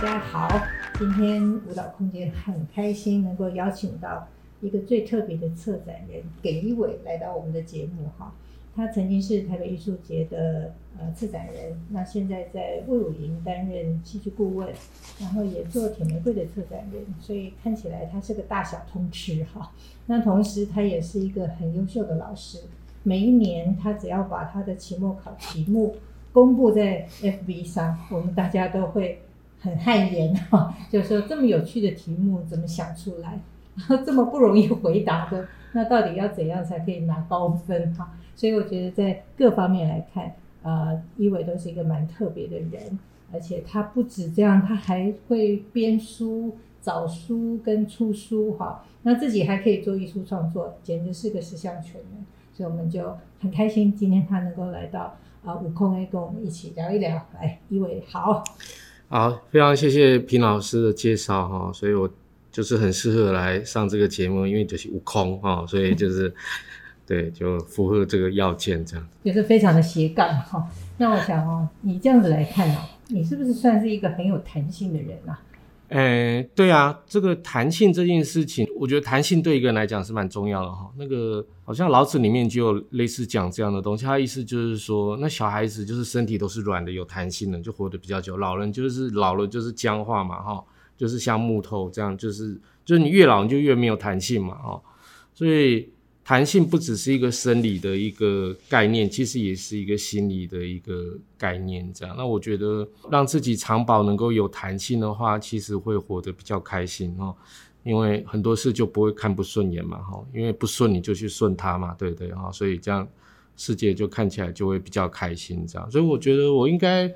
大家好，今天舞蹈空间很开心能够邀请到一个最特别的策展人给一伟来到我们的节目哈。他曾经是台北艺术节的呃策展人，那现在在魏武营担任戏剧顾问，然后也做铁玫瑰的策展人，所以看起来他是个大小通吃哈。那同时他也是一个很优秀的老师，每一年他只要把他的期末考题目公布在 FB 上，我们大家都会很汗颜 哈，就说这么有趣的题目怎么想出来，这么不容易回答的，那到底要怎样才可以拿高分哈？所以我觉得在各方面来看，呃，一伟都是一个蛮特别的人，而且他不止这样，他还会编书、找书跟出书哈。那自己还可以做艺术创作，简直是个十项全能。所以我们就很开心，今天他能够来到啊悟空 A 跟我们一起聊一聊。来，一伟好，好，非常谢谢平老师的介绍哈。所以我就是很适合来上这个节目，因为就是悟空哈，所以就是。对，就符合这个要件，这样就是非常的斜杠哈。那我想哦，你这样子来看哦，你是不是算是一个很有弹性的人啊？诶，对啊，这个弹性这件事情，我觉得弹性对一个人来讲是蛮重要的哈。那个好像老子里面就有类似讲这样的东西，他意思就是说，那小孩子就是身体都是软的，有弹性的，就活得比较久；老人就是老了就是僵化嘛哈，就是像木头这样，就是就是你越老你就越没有弹性嘛哈，所以。弹性不只是一个生理的一个概念，其实也是一个心理的一个概念。这样，那我觉得让自己长保能够有弹性的话，其实会活得比较开心哦。因为很多事就不会看不顺眼嘛，哈，因为不顺你就去顺它嘛，对不对？哈，所以这样世界就看起来就会比较开心。这样，所以我觉得我应该，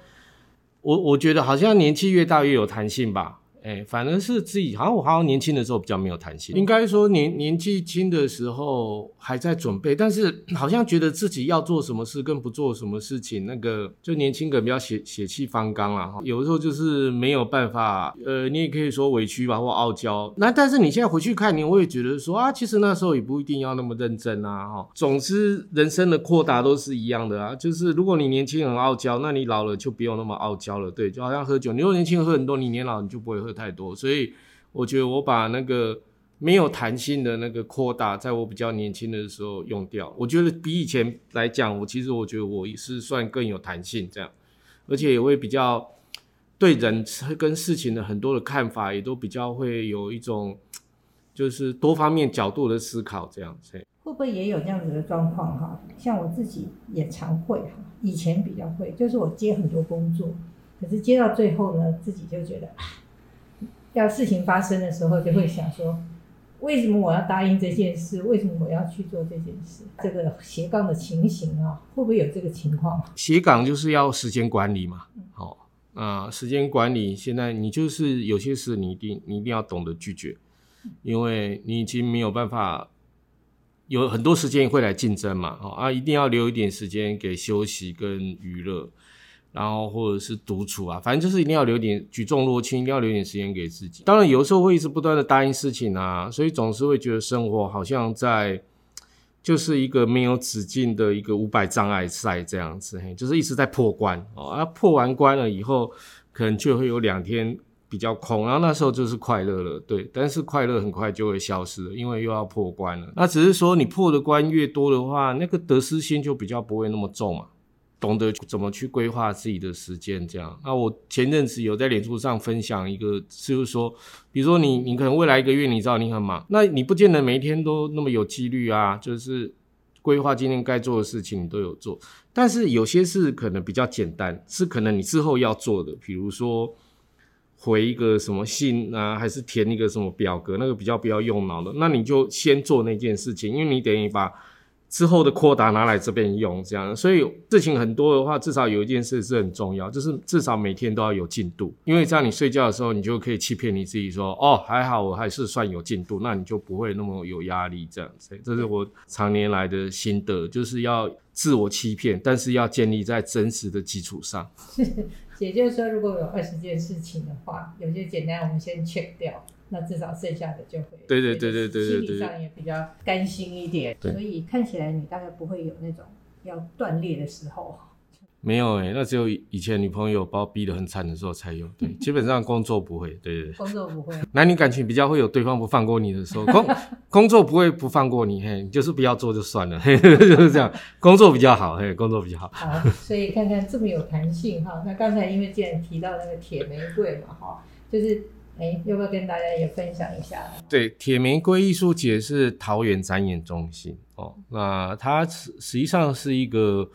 我我觉得好像年纪越大越有弹性吧。哎、反正是自己，好像我好像年轻的时候比较没有弹性，应该说年年纪轻的时候还在准备，但是好像觉得自己要做什么事跟不做什么事情，那个就年轻人比较血血气方刚啦，哈，有的时候就是没有办法，呃，你也可以说委屈吧，或傲娇。那但是你现在回去看你，我也觉得说啊，其实那时候也不一定要那么认真啊，哈。总之，人生的扩大都是一样的啊，就是如果你年轻很傲娇，那你老了就不用那么傲娇了，对，就好像喝酒，你如果年轻喝很多，你年老你就不会喝。太多，所以我觉得我把那个没有弹性的那个扩大，在我比较年轻的时候用掉。我觉得比以前来讲，我其实我觉得我是算更有弹性这样，而且也会比较对人跟事情的很多的看法，也都比较会有一种就是多方面角度的思考这样子。会不会也有这样子的状况哈？像我自己也常会哈，以前比较会，就是我接很多工作，可是接到最后呢，自己就觉得。要事情发生的时候，就会想说，为什么我要答应这件事？为什么我要去做这件事？这个斜杠的情形啊，会不会有这个情况？斜杠就是要时间管理嘛。好，啊，时间管理，现在你就是有些事你一定你一定要懂得拒绝，因为你已经没有办法有很多时间会来竞争嘛。啊，一定要留一点时间给休息跟娱乐。然后或者是独处啊，反正就是一定要留点举重若轻，一定要留点时间给自己。当然有时候会一直不断的答应事情啊，所以总是会觉得生活好像在就是一个没有止境的一个五百障碍赛这样子，嘿，就是一直在破关哦。啊，破完关了以后，可能就会有两天比较空，然后那时候就是快乐了，对。但是快乐很快就会消失了，因为又要破关了。那只是说你破的关越多的话，那个得失心就比较不会那么重嘛。懂得怎么去规划自己的时间，这样。那我前阵子有在脸书上分享一个，就是说，比如说你，你可能未来一个月你知道你很忙，那你不见得每一天都那么有纪律啊，就是规划今天该做的事情你都有做。但是有些事可能比较简单，是可能你之后要做的，比如说回一个什么信啊，还是填一个什么表格，那个比较不要用脑的，那你就先做那件事情，因为你等于把。之后的扩大拿来这边用，这样，所以事情很多的话，至少有一件事是很重要，就是至少每天都要有进度，因为这样你睡觉的时候，你就可以欺骗你自己说，哦，还好我还是算有进度，那你就不会那么有压力，这样子。这是我常年来的心得，就是要自我欺骗，但是要建立在真实的基础上。也就是说，如果有二十件事情的话，有些简单我们先切掉。那至少剩下的就会对对对对对，心理上也比较甘心一点。所以看起来你大概不会有那种要断裂的时候。没有哎、欸，那只有以前女朋友把我逼得很惨的时候才有。对，基本上工作不会。对对对，工作不会。男女感情比较会有对方不放过你的时候，工 工作不会不放过你，嘿，就是不要做就算了，嘿，就是这样。工作比较好，嘿，工作比较好。好，所以看看这么有弹性哈。那刚才因为既然提到那个铁玫瑰嘛，哈，就是哎，要不要跟大家也分享一下？对，铁玫瑰艺术节是桃园展演中心哦，那它实际上是一个。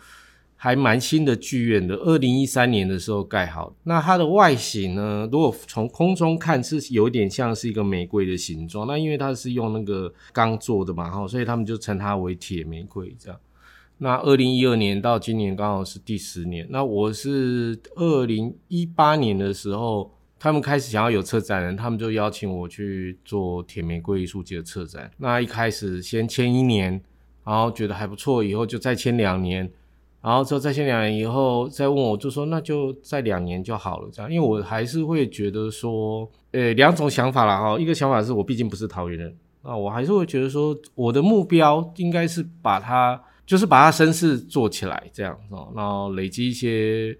还蛮新的剧院的，二零一三年的时候盖好。那它的外形呢？如果从空中看，是有点像是一个玫瑰的形状。那因为它是用那个钢做的嘛，哈，所以他们就称它为铁玫瑰这样。那二零一二年到今年刚好是第十年。那我是二零一八年的时候，他们开始想要有策展人，他们就邀请我去做铁玫瑰艺术节的策展。那一开始先签一年，然后觉得还不错，以后就再签两年。然后之后再签两年以后再问我，就说那就再两年就好了，这样，因为我还是会觉得说，呃，两种想法啦哈，一个想法是我毕竟不是桃园人，啊，我还是会觉得说，我的目标应该是把它，就是把它声势做起来，这样，然后累积一些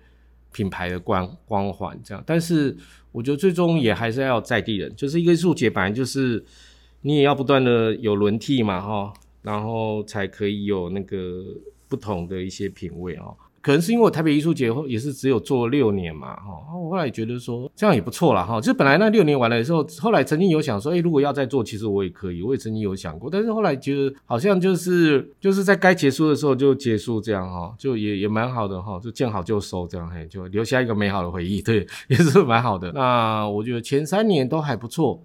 品牌的光光环，这样。但是我觉得最终也还是要在地人，就是一个艺术节本来就是你也要不断的有轮替嘛哈，然后才可以有那个。不同的一些品味哦，可能是因为我台北艺术节也是只有做六年嘛，哈，我后来觉得说这样也不错啦，哈，就本来那六年完了的时候，后来曾经有想说，诶，如果要再做，其实我也可以，我也曾经有想过，但是后来觉得好像就是就是在该结束的时候就结束这样哈，就也也蛮好的哈，就见好就收这样，嘿，就留下一个美好的回忆，对，也是蛮好的。那我觉得前三年都还不错，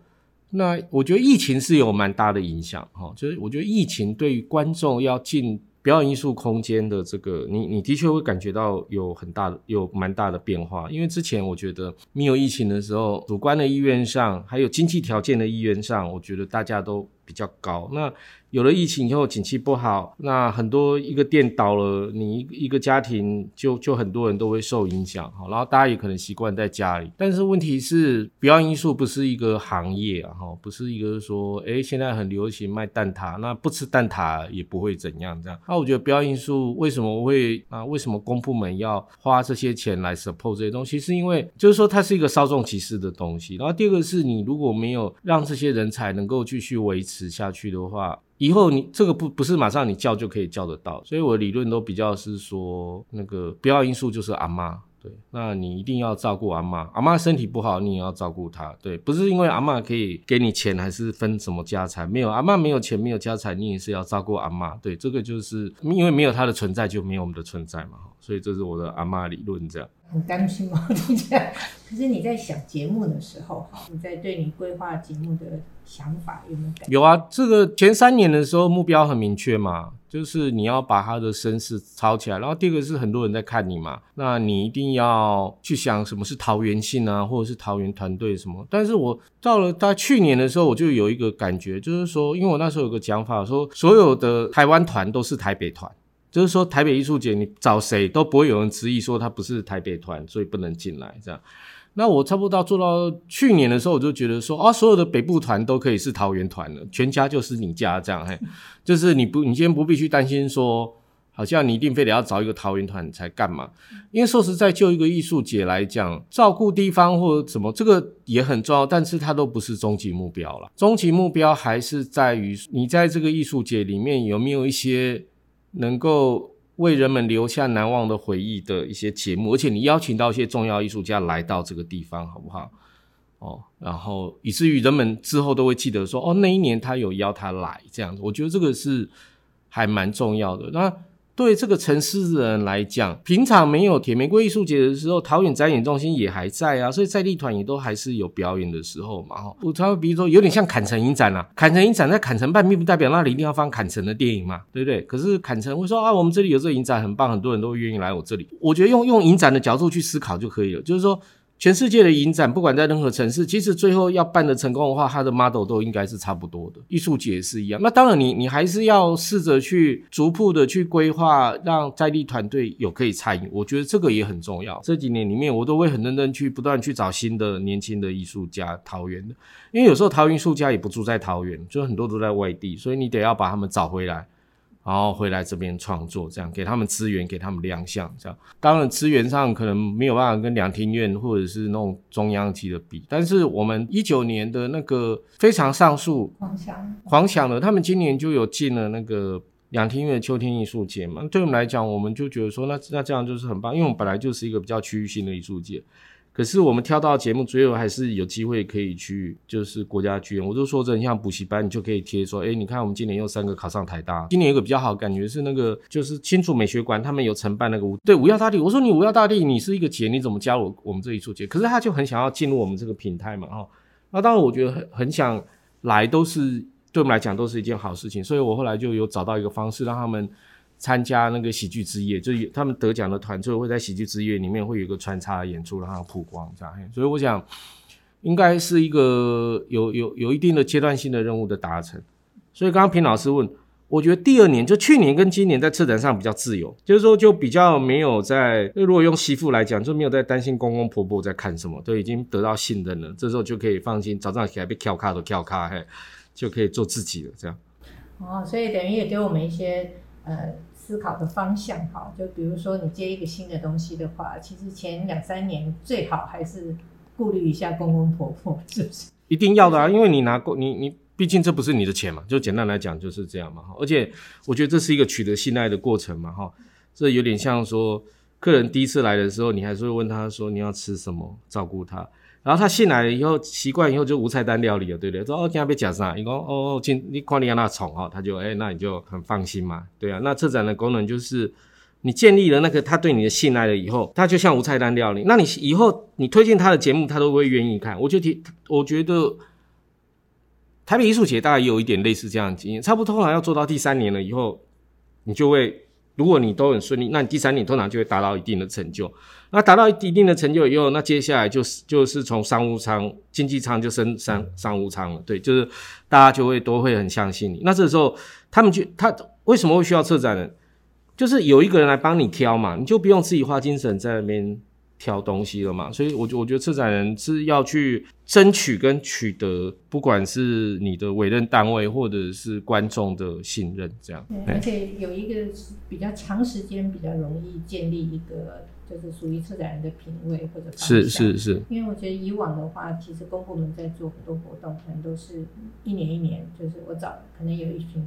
那我觉得疫情是有蛮大的影响哈，就是我觉得疫情对于观众要进。表演艺术空间的这个，你你的确会感觉到有很大的、有蛮大的变化。因为之前我觉得没有疫情的时候，主观的意愿上，还有经济条件的意愿上，我觉得大家都比较高。那有了疫情以后，景气不好，那很多一个店倒了，你一一个家庭就就很多人都会受影响，哈，然后大家也可能习惯在家里。但是问题是，表演因素不是一个行业啊，哈，不是一个说，诶，现在很流行卖蛋挞，那不吃蛋挞也不会怎样这样。那我觉得表演因素为什么会啊？为什么公部门要花这些钱来 support 这些东西？是因为就是说它是一个稍纵即逝的东西。然后第二个是你如果没有让这些人才能够继续维持持下去的话。以后你这个不不是马上你叫就可以叫得到，所以我的理论都比较是说，那个表演艺术就是阿妈，对，那你一定要照顾阿妈，阿妈身体不好你也要照顾她，对，不是因为阿妈可以给你钱还是分什么家产，没有阿妈没有钱没有家产，你也是要照顾阿妈，对，这个就是因为没有她的存在就没有我们的存在嘛，所以这是我的阿妈理论这样。很担心吗？听起来。可是你在想节目的时候，你在对你规划节目的想法有没有？有啊，这个前三年的时候目标很明确嘛，就是你要把他的声势炒起来。然后第二个是很多人在看你嘛，那你一定要去想什么是桃园性啊，或者是桃园团队什么。但是我到了大概去年的时候，我就有一个感觉，就是说，因为我那时候有个讲法，说所有的台湾团都是台北团。就是说，台北艺术节你找谁都不会有人质疑说他不是台北团，所以不能进来这样。那我差不多做到去年的时候，我就觉得说，啊，所有的北部团都可以是桃园团了，全家就是你家这样。嘿，就是你不，你今天不必去担心说，好像你一定非得要找一个桃园团才干嘛？因为说实在，就一个艺术节来讲，照顾地方或者什么，这个也很重要，但是它都不是终极目标了。终极目标还是在于你在这个艺术节里面有没有一些。能够为人们留下难忘的回忆的一些节目，而且你邀请到一些重要艺术家来到这个地方，好不好？哦，然后以至于人们之后都会记得说，哦，那一年他有邀他来这样子，我觉得这个是还蛮重要的。那。对这个城市的人来讲，平常没有铁玫瑰艺术节的时候，桃园展演中心也还在啊，所以在地团也都还是有表演的时候嘛。哈，我他比如说有点像坎城影展啊，坎城影展在坎城办，并不代表那里一定要放坎城的电影嘛，对不对？可是坎城会说啊，我们这里有这个影展很棒，很多人都愿意来我这里。我觉得用用影展的角度去思考就可以了，就是说。全世界的影展，不管在任何城市，其实最后要办的成功的话，它的 model 都应该是差不多的。艺术节也是一样。那当然你，你你还是要试着去逐步的去规划，让在地团队有可以参与。我觉得这个也很重要。这几年里面，我都会很认真去不断去找新的年轻的艺术家，桃园的，因为有时候桃园艺术家也不住在桃园，就很多都在外地，所以你得要把他们找回来。然后回来这边创作，这样给他们资源，给他们亮相，这样。当然资源上可能没有办法跟两厅院或者是那种中央级的比，但是我们一九年的那个非常上树，狂想，狂想的，他们今年就有进了那个两厅院秋天艺术节嘛。对我们来讲，我们就觉得说，那那这样就是很棒，因为我们本来就是一个比较区域性的艺术节。可是我们挑到节目，最后还是有机会可以去，就是国家剧院。我就说这很像补习班，你就可以贴说，哎，你看我们今年有三个考上台大。今年有个比较好感觉是那个，就是新竹美学馆他们有承办那个舞，对，五耀大地。我说你五耀大地，你是一个节，你怎么加入我们这一处节？可是他就很想要进入我们这个平台嘛，哈。那当然我觉得很很想来，都是对我们来讲都是一件好事情。所以我后来就有找到一个方式让他们。参加那个喜剧之夜，就是他们得奖的团队会在喜剧之夜里面会有一个穿插演出，让它曝光这样。所以我想，应该是一个有有有一定的阶段性的任务的达成。所以刚刚平老师问，我觉得第二年就去年跟今年在策展上比较自由，就是说就比较没有在，如果用媳妇来讲，就没有在担心公公婆婆在看什么，都已经得到信任了，这时候就可以放心，早上起来被翘卡都翘卡，嘿，就可以做自己了这样。哦，所以等于也给我们一些呃。思考的方向哈，就比如说你接一个新的东西的话，其实前两三年最好还是顾虑一下公公婆婆，是不是？一定要的啊，因为你拿过你你，毕竟这不是你的钱嘛，就简单来讲就是这样嘛。而且我觉得这是一个取得信赖的过程嘛哈，这有点像说客人第一次来的时候，你还是会问他说你要吃什么，照顾他。然后他进来以后，习惯以后就无菜单料理了，对不对？说哦，今天要吃啥？你说哦，进你看你让他宠哦，他就哎，那你就很放心嘛，对啊。那策展的功能就是，你建立了那个他对你的信赖了以后，他就像无菜单料理。那你以后你推荐他的节目，他都会愿意看。我就提，我觉得台北艺术节大概也有一点类似这样的经验，差不多通常要做到第三年了以后，你就会。如果你都很顺利，那你第三年通常就会达到一定的成就。那达到一定的成就以后，那接下来就是就是从商务舱、经济舱就升商商务舱了。对，就是大家就会都会很相信你。那这时候他们就他为什么会需要策展人？就是有一个人来帮你挑嘛，你就不用自己花精神在那边。挑东西了嘛，所以我觉我觉得策展人是要去争取跟取得，不管是你的委任单位或者是观众的信任，这样。对，而且有一个比较长时间，比较容易建立一个就是属于策展人的品味或者方向。是是是。因为我觉得以往的话，其实公部门在做很多活动，可能都是一年一年，就是我找可能有一群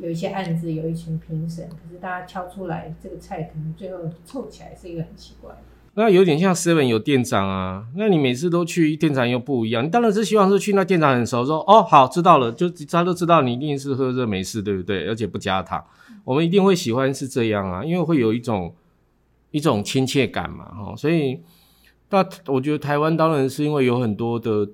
有一些案子，有一群评审，可是大家挑出来这个菜，可能最后凑起来是一个很奇怪。那有点像 Seven 有店长啊，那你每次都去店长又不一样，你当然是希望是去那店长很熟，说哦好知道了，就他都知道你一定是喝热美式，对不对？而且不加糖，我们一定会喜欢是这样啊，因为会有一种一种亲切感嘛，哈，所以那我觉得台湾当然是因为有很多的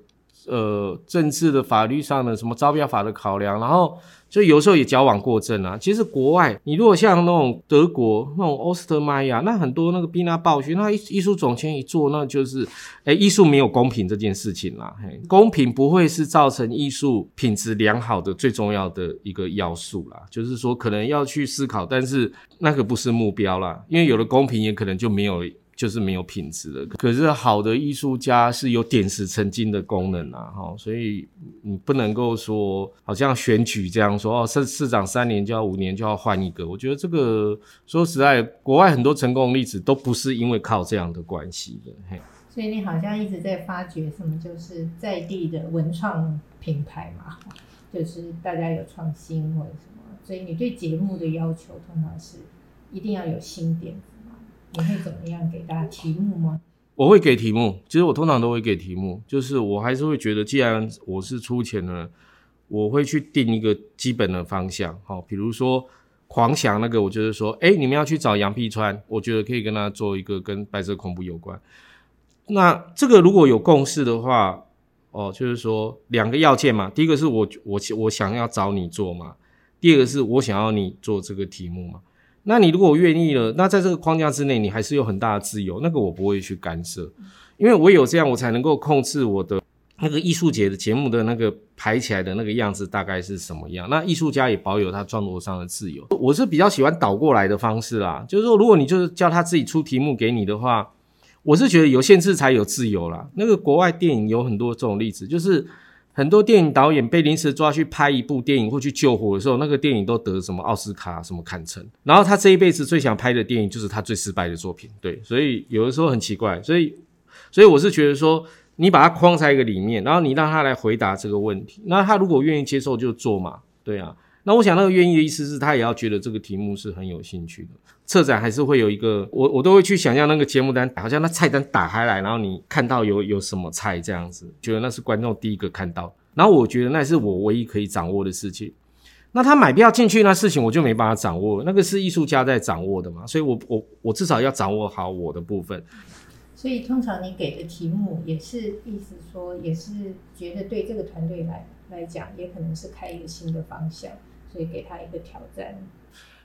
呃政治的法律上的什么招标法的考量，然后。所以有时候也矫枉过正啊。其实国外，你如果像那种德国那种欧斯特迈亚，那很多那个毕纳鲍勋，那艺艺术总监一做，那就是，诶艺术没有公平这件事情啦。嘿，公平不会是造成艺术品质良好的最重要的一个要素啦。就是说，可能要去思考，但是那个不是目标啦，因为有了公平，也可能就没有。就是没有品质的，可是好的艺术家是有点石成金的功能啊，哈，所以你不能够说好像选举这样说哦，市市长三年就要五年就要换一个，我觉得这个说实在，国外很多成功的例子都不是因为靠这样的关系的，嘿。所以你好像一直在发掘什么，就是在地的文创品牌嘛，就是大家有创新或者什么，所以你对节目的要求通常是一定要有新点。你会怎么样给大家题目吗？我会给题目，其实我通常都会给题目，就是我还是会觉得，既然我是出钱的，我会去定一个基本的方向。好，比如说狂想那个，我就是说，哎，你们要去找杨碧川，我觉得可以跟他做一个跟白色恐怖有关。那这个如果有共识的话，哦，就是说两个要件嘛，第一个是我我我想要找你做嘛，第二个是我想要你做这个题目嘛。那你如果愿意了，那在这个框架之内，你还是有很大的自由。那个我不会去干涉，因为我有这样，我才能够控制我的那个艺术节的节目的那个排起来的那个样子大概是什么样。那艺术家也保有他创作上的自由。我是比较喜欢倒过来的方式啦，就是说，如果你就是叫他自己出题目给你的话，我是觉得有限制才有自由啦。那个国外电影有很多这种例子，就是很多电影导演被临时抓去拍一部电影或去救火的时候，那个电影都得什么奥斯卡、什么坎城。然后他这一辈子最想拍的电影就是他最失败的作品。对，所以有的时候很奇怪。所以，所以我是觉得说，你把它框在一个里面，然后你让他来回答这个问题。那他如果愿意接受，就做嘛。对啊。那我想那个愿意的意思是他也要觉得这个题目是很有兴趣的。策展还是会有一个，我我都会去想象那个节目单，好像那菜单打开来，然后你看到有有什么菜这样子，觉得那是观众第一个看到。然后我觉得那是我唯一可以掌握的事情。那他买票进去那事情我就没办法掌握，那个是艺术家在掌握的嘛，所以我我我至少要掌握好我的部分。所以通常你给的题目也是意思说，也是觉得对这个团队来来讲，也可能是开一个新的方向。所以给他一个挑战。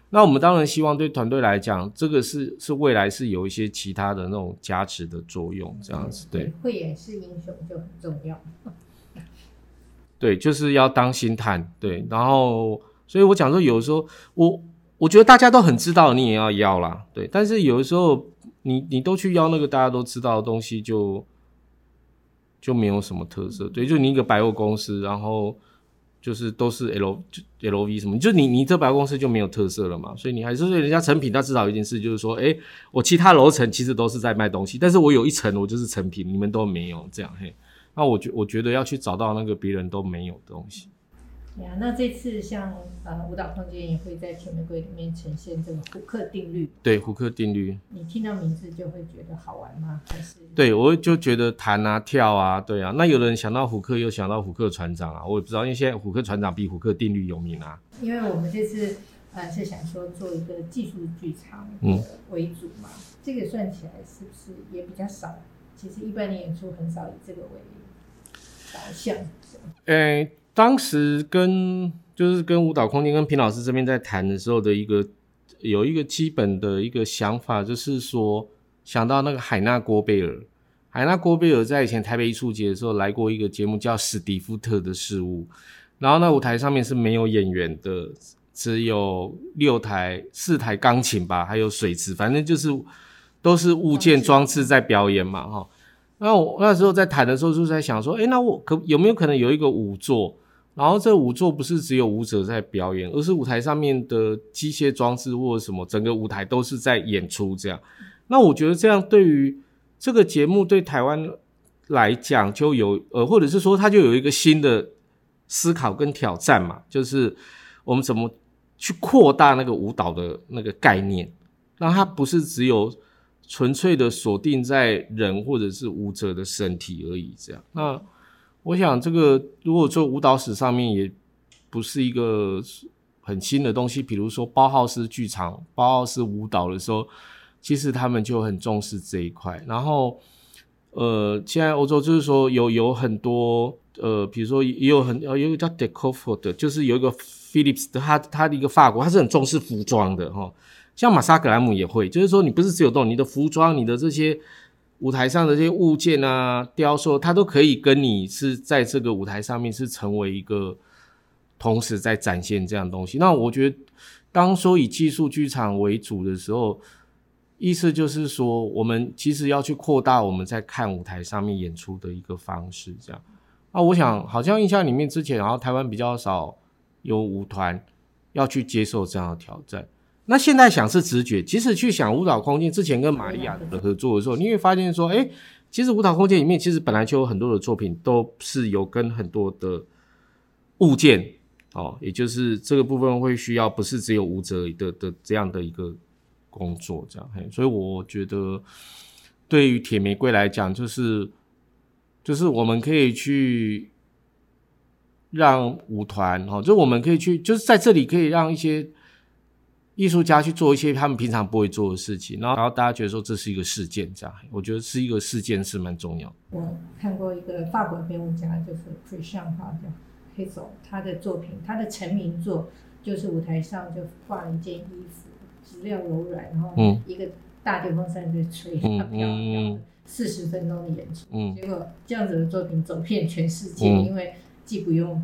那我们当然希望对团队来讲，这个是是未来是有一些其他的那种加持的作用，这样子对。会演示英雄就很重要。对，就是要当心探。对，然后所以我讲说，有的时候我我觉得大家都很知道，你也要要啦。对，但是有的时候你你都去要那个大家都知道的东西就，就就没有什么特色。对，就你一个百货公司，然后。就是都是 L 就 LV 什么，就你你这百货公司就没有特色了嘛，所以你还是人家成品，他至少一件事就是说，哎、我其他楼层其实都是在卖东西，但是我有一层我就是成品，你们都没有这样嘿，那我觉我觉得要去找到那个别人都没有的东西。那这次像呃舞蹈空间也会在甜玫瑰里面呈现这个胡克定律。对，胡克定律。你听到名字就会觉得好玩吗？还是？对，我就觉得弹啊跳啊，对啊。那有人想到胡克，又想到胡克船长啊，我也不知道，因为现在胡克船长比胡克定律有名啊。因为我们这次呃是想说做一个技术剧场嗯为主嘛，嗯、这个算起来是不是也比较少？其实一般的演出很少以这个为导向。诶、欸。当时跟就是跟舞蹈空间跟平老师这边在谈的时候的一个有一个基本的一个想法，就是说想到那个海纳郭贝尔，海纳郭贝尔在以前台北艺术节的时候来过一个节目叫《史蒂夫特的事物》，然后那舞台上面是没有演员的，只有六台四台钢琴吧，还有水池，反正就是都是物件装置在表演嘛，哈。那我那时候在谈的时候就在想说，诶，那我可有没有可能有一个舞作？然后这舞作不是只有舞者在表演，而是舞台上面的机械装置或者什么，整个舞台都是在演出这样。那我觉得这样对于这个节目对台湾来讲就有呃，或者是说它就有一个新的思考跟挑战嘛，就是我们怎么去扩大那个舞蹈的那个概念，让它不是只有纯粹的锁定在人或者是舞者的身体而已这样。那我想，这个如果做舞蹈史上面也不是一个很新的东西。比如说包浩斯剧场、包浩斯舞蹈的时候，其实他们就很重视这一块。然后，呃，现在欧洲就是说有有很多呃，比如说也有很有一个叫 Decofort 的，就是有一个 Philips 的，他他的一个法国，他是很重视服装的哈。像马萨格兰姆也会，就是说你不是只有动你的服装，你的这些。舞台上的这些物件啊、雕塑，它都可以跟你是在这个舞台上面是成为一个同时在展现这样东西。那我觉得，当说以技术剧场为主的时候，意思就是说，我们其实要去扩大我们在看舞台上面演出的一个方式。这样，那我想，好像印象里面之前，然后台湾比较少有舞团要去接受这样的挑战。那现在想是直觉，其实去想舞蹈空间之前跟玛利亚的合作的时候，你会发现说，诶，其实舞蹈空间里面其实本来就有很多的作品都是有跟很多的物件哦，也就是这个部分会需要不是只有舞者的的这样的一个工作这样，嘿，所以我觉得对于铁玫瑰来讲，就是就是我们可以去让舞团哦，就我们可以去就是在这里可以让一些。艺术家去做一些他们平常不会做的事情，然后然后大家觉得说这是一个事件，这样，我觉得是一个事件是蛮重要。我看过一个法国编舞家，就是 Christian 哈叫黑手，他的作品，他的成名作就是舞台上就挂了一件衣服，质料柔软，然后一个大电风扇在吹，嗯、它飘飘四十分钟的演出，嗯、结果这样子的作品走遍全世界，嗯、因为既不用。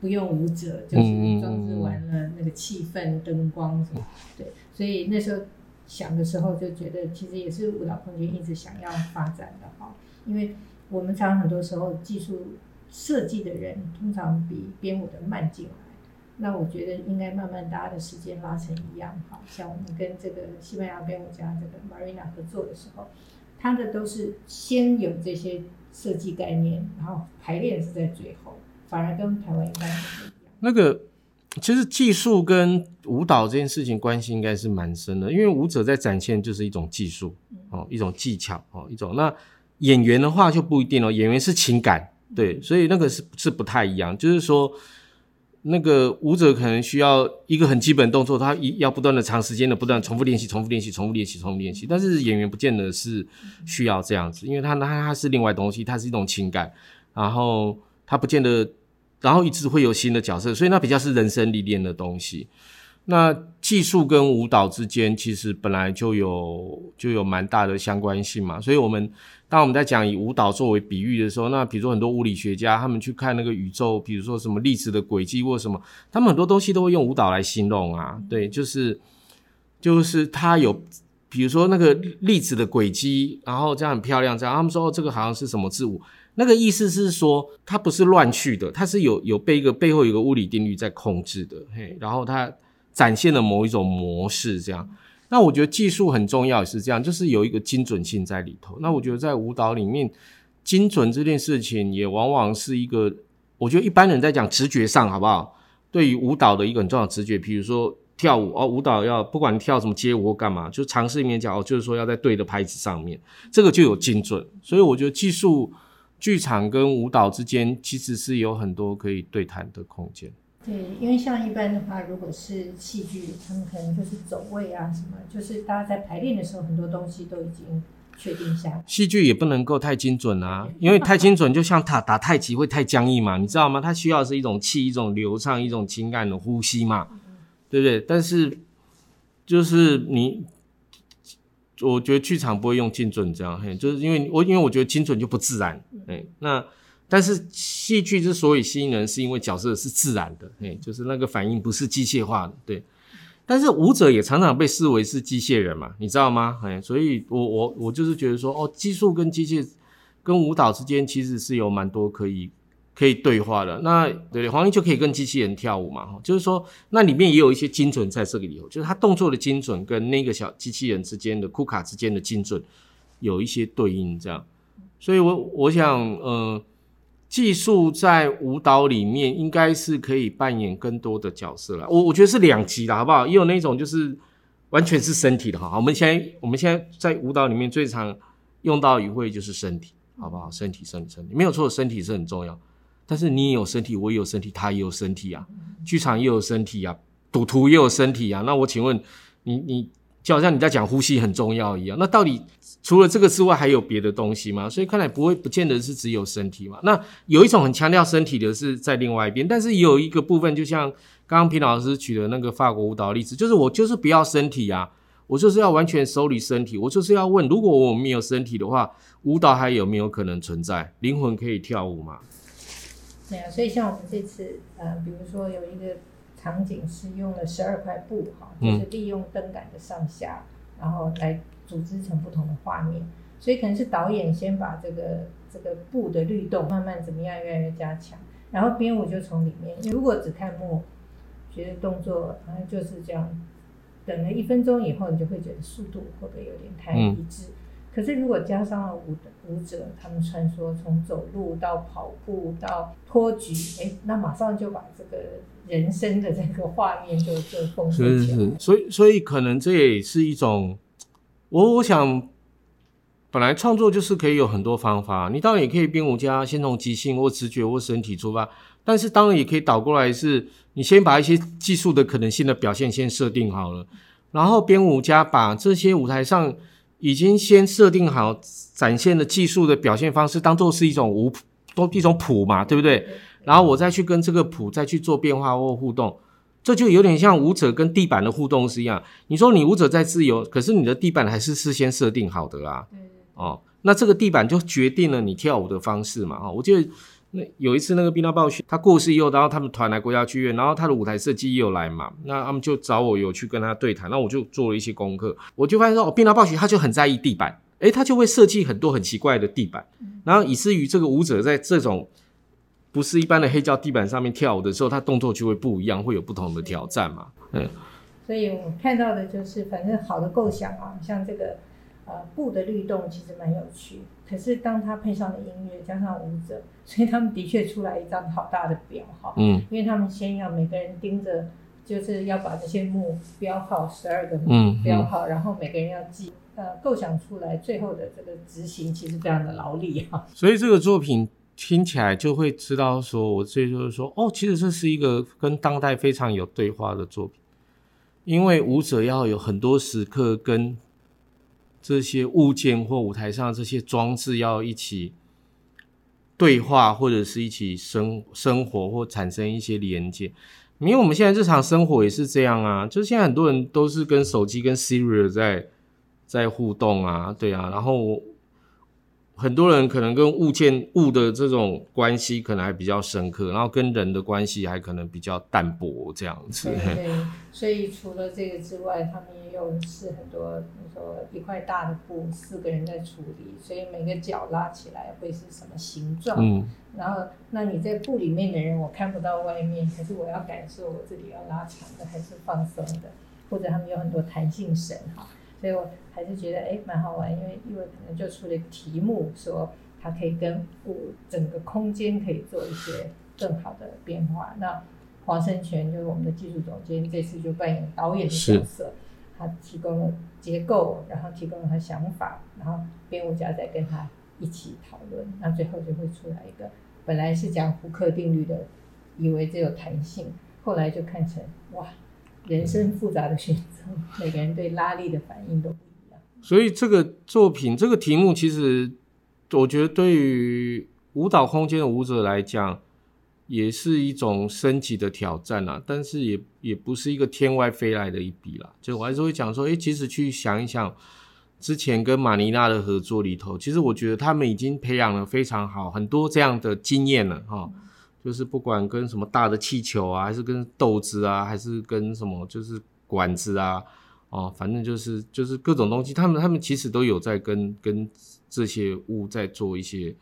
不用舞者，就是装置完了那个气氛、灯光什么，对，所以那时候想的时候就觉得，其实也是舞蹈空间一直想要发展的哈，因为我们常常很多时候技术设计的人通常比编舞的慢进来。那我觉得应该慢慢大家的时间拉成一样，哈像我们跟这个西班牙编舞家这个 Marina 合作的时候，他的都是先有这些设计概念，然后排练是在最后，反而跟台湾一般不一样。那个其实技术跟舞蹈这件事情关系应该是蛮深的，因为舞者在展现就是一种技术哦，一种技巧哦，一种那演员的话就不一定哦，演员是情感，对，所以那个是是不太一样，就是说。那个舞者可能需要一个很基本动作，他一要不断的长时间的不断重复练习，重复练习，重复练习，重复练习。但是演员不见得是需要这样子，因为他他他是另外东西，他是一种情感，然后他不见得，然后一直会有新的角色，所以那比较是人生历练的东西。那技术跟舞蹈之间其实本来就有就有蛮大的相关性嘛，所以我们当我们在讲以舞蹈作为比喻的时候，那比如说很多物理学家他们去看那个宇宙，比如说什么粒子的轨迹或什么，他们很多东西都会用舞蹈来形容啊，对，就是就是它有比如说那个粒子的轨迹，然后这样很漂亮，这样他们说这个好像是什么之舞，那个意思是说它不是乱去的，它是有有被一个背后有个物理定律在控制的，嘿，然后它。展现了某一种模式，这样。那我觉得技术很重要，也是这样，就是有一个精准性在里头。那我觉得在舞蹈里面，精准这件事情也往往是一个，我觉得一般人在讲直觉上，好不好？对于舞蹈的一个很重要的直觉，比如说跳舞哦，舞蹈要不管跳什么街舞或干嘛，就尝试里面讲哦，就是说要在对的拍子上面，这个就有精准。所以我觉得技术剧场跟舞蹈之间其实是有很多可以对谈的空间。对，因为像一般的话，如果是戏剧，他们可能就是走位啊什么，就是大家在排练的时候，很多东西都已经确定下来。戏剧也不能够太精准啊，因为太精准就像打打太极会太僵硬嘛，你知道吗？它需要的是一种气、一种流畅、一种情感的呼吸嘛，嗯、对不对？但是就是你，我觉得剧场不会用精准这样，嘿，就是因为我因为我觉得精准就不自然，哎，那。但是戏剧之所以吸引人，是因为角色是自然的，哎，就是那个反应不是机械化的，对。但是舞者也常常被视为是机械人嘛，你知道吗？哎，所以我我我就是觉得说，哦，技术跟机械跟舞蹈之间其实是有蛮多可以可以对话的。那对，黄英就可以跟机器人跳舞嘛，就是说那里面也有一些精准在这个里头，就是他动作的精准跟那个小机器人之间的库卡之间的精准有一些对应，这样。所以我我想，呃。技术在舞蹈里面应该是可以扮演更多的角色了。我我觉得是两极的，好不好？也有那种就是完全是身体的哈。我们现在我们现在在舞蹈里面最常用到语汇就是身体，好不好？身体，身体，身体，没有错，身体是很重要。但是你也有身体，我也有身体，他也有身体啊。剧场也有身体啊，赌徒也有身体啊。那我请问你，你就好像你在讲呼吸很重要一样，那到底？除了这个之外，还有别的东西吗？所以看来不会，不见得是只有身体嘛。那有一种很强调身体的是在另外一边，但是有一个部分，就像刚刚平老师举的那个法国舞蹈例子，就是我就是不要身体啊，我就是要完全收离身体，我就是要问，如果我没有身体的话，舞蹈还有没有可能存在？灵魂可以跳舞吗？对啊，所以像我们这次，呃，比如说有一个场景是用了十二块布，哈，就是利用灯杆的上下，嗯、然后来。组织成不同的画面，所以可能是导演先把这个这个布的律动慢慢怎么样越来越加强，然后编舞就从里面。如果只看幕，觉得动作好像就是这样，等了一分钟以后，你就会觉得速度会不会有点太一致？嗯、可是如果加上了舞舞者，他们穿梭从走路到跑步到托举，哎，那马上就把这个人生的这个画面就就丰富起来。是是，所以所以可能这也是一种。我我想，本来创作就是可以有很多方法。你当然也可以编舞家先从即兴或直觉或身体出发，但是当然也可以倒过来，是你先把一些技术的可能性的表现先设定好了，然后编舞家把这些舞台上已经先设定好展现的技术的表现方式当做是一种舞谱，都一种谱嘛，对不对？然后我再去跟这个谱再去做变化或互动。这就有点像舞者跟地板的互动是一样。你说你舞者在自由，可是你的地板还是事先设定好的啊。哦，那这个地板就决定了你跳舞的方式嘛。哦，我觉得那有一次那个冰刀暴雪他过世以后，然后他们团来国家剧院，然后他的舞台设计也有来嘛。那他们就找我有去跟他对谈，那我就做了一些功课，我就发现说，哦，冰刀暴雪他就很在意地板，诶，他就会设计很多很奇怪的地板，然后以至于这个舞者在这种。不是一般的黑胶地板上面跳舞的时候，他动作就会不一样，会有不同的挑战嘛。嗯，所以我看到的就是，反正好的构想啊，像这个呃布的律动其实蛮有趣。可是当他配上了音乐，加上舞者，所以他们的确出来一张好大的表哈。嗯，因为他们先要每个人盯着，就是要把这些幕标号十二个幕标号，嗯嗯、然后每个人要记。呃，构想出来，最后的这个执行其实非常的劳力哈。所以这个作品听起来就会知道说，我这就是说，哦，其实这是一个跟当代非常有对话的作品，因为舞者要有很多时刻跟这些物件或舞台上这些装置要一起对话，或者是一起生生活或产生一些连接。因为我们现在日常生活也是这样啊，就是现在很多人都是跟手机跟 Siri 在。在互动啊，对啊，然后很多人可能跟物件物的这种关系可能还比较深刻，然后跟人的关系还可能比较淡薄这样子。对，对，所以除了这个之外，他们也有是很多，比如说一块大的布，四个人在处理，所以每个脚拉起来会是什么形状？嗯，然后那你在布里面的人，我看不到外面，可是我要感受我这里要拉长的还是放松的，或者他们有很多弹性绳哈。所以我还是觉得哎，蛮好玩，因为因为可能就出了一个题目，说它可以跟舞整个空间可以做一些更好的变化。那黄生全就是我们的技术总监，这次就扮演导演的角色，他提供了结构，然后提供了他想法，然后编舞家再跟他一起讨论，那最后就会出来一个本来是讲胡克定律的，以为只有弹性，后来就看成哇。人生复杂的选择，每个人对拉力的反应都不一样。所以这个作品，这个题目，其实我觉得对于舞蹈空间的舞者来讲，也是一种升级的挑战啊。但是也也不是一个天外飞来的一笔啦。就我还是会讲说，哎、其实去想一想，之前跟马尼娜的合作里头，其实我觉得他们已经培养了非常好很多这样的经验了哈。就是不管跟什么大的气球啊，还是跟豆子啊，还是跟什么就是管子啊，哦，反正就是就是各种东西，他们他们其实都有在跟跟这些物在做一些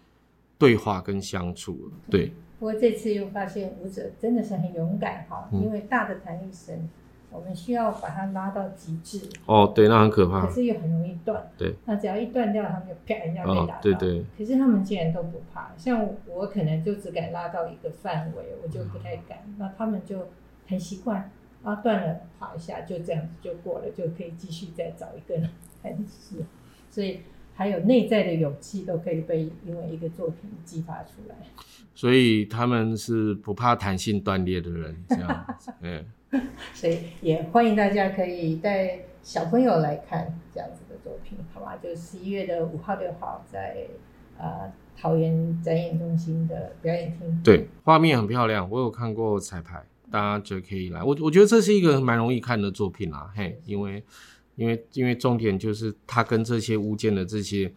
对话跟相处，对。不过这次又发现舞者真的是很勇敢哈，因为大的弹力绳。我们需要把它拉到极致哦，对，那很可怕，可是又很容易断。对，那只要一断掉，他们就啪，一下被打到。哦、对对。可是他们竟然都不怕，像我可能就只敢拉到一个范围，我就不太敢。嗯、那他们就很习惯，啊，断了，跑一下，就这样子就过了，就可以继续再找一个人弹试。所以还有内在的勇气都可以被因为一个作品激发出来。所以他们是不怕弹性断裂的人，这样子，嗯。所以也欢迎大家可以带小朋友来看这样子的作品，好吧？就十一月的五号六号在呃桃园展演中心的表演厅。对，画面很漂亮，我有看过彩排，大家就可以来。我我觉得这是一个蛮容易看的作品啦，嘿，因为因为因为重点就是他跟这些物件的这些。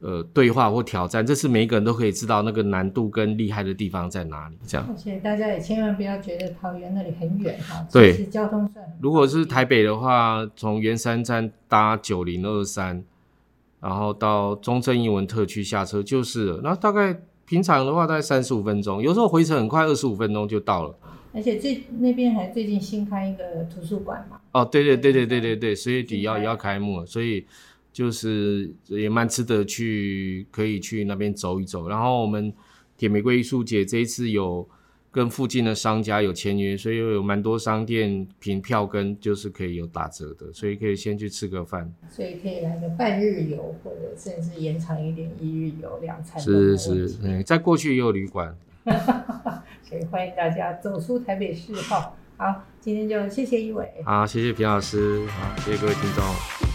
呃，对话或挑战，这是每一个人都可以知道那个难度跟厉害的地方在哪里。这样，而且大家也千万不要觉得桃园那里很远哈。对，其实交通算。如果是台北的话，从圆山站搭九零二三，然后到中正英文特区下车就是了。那大概平常的话，大概三十五分钟，有时候回程很快，二十五分钟就到了。而且最那边还最近新开一个图书馆嘛。哦，对对对对对对对，十月底要要开幕了，所以。就是也蛮值得去，可以去那边走一走。然后我们铁玫瑰艺术节这一次有跟附近的商家有签约，所以又有蛮多商店凭票根就是可以有打折的，所以可以先去吃个饭。所以可以来个半日游，或者甚至延长一点一日游两餐。是是是，嗯，在过去也有旅馆。哈 所以欢迎大家走出台北市哈。好，今天就谢谢一伟。好，谢谢皮老师。好，谢谢各位听众。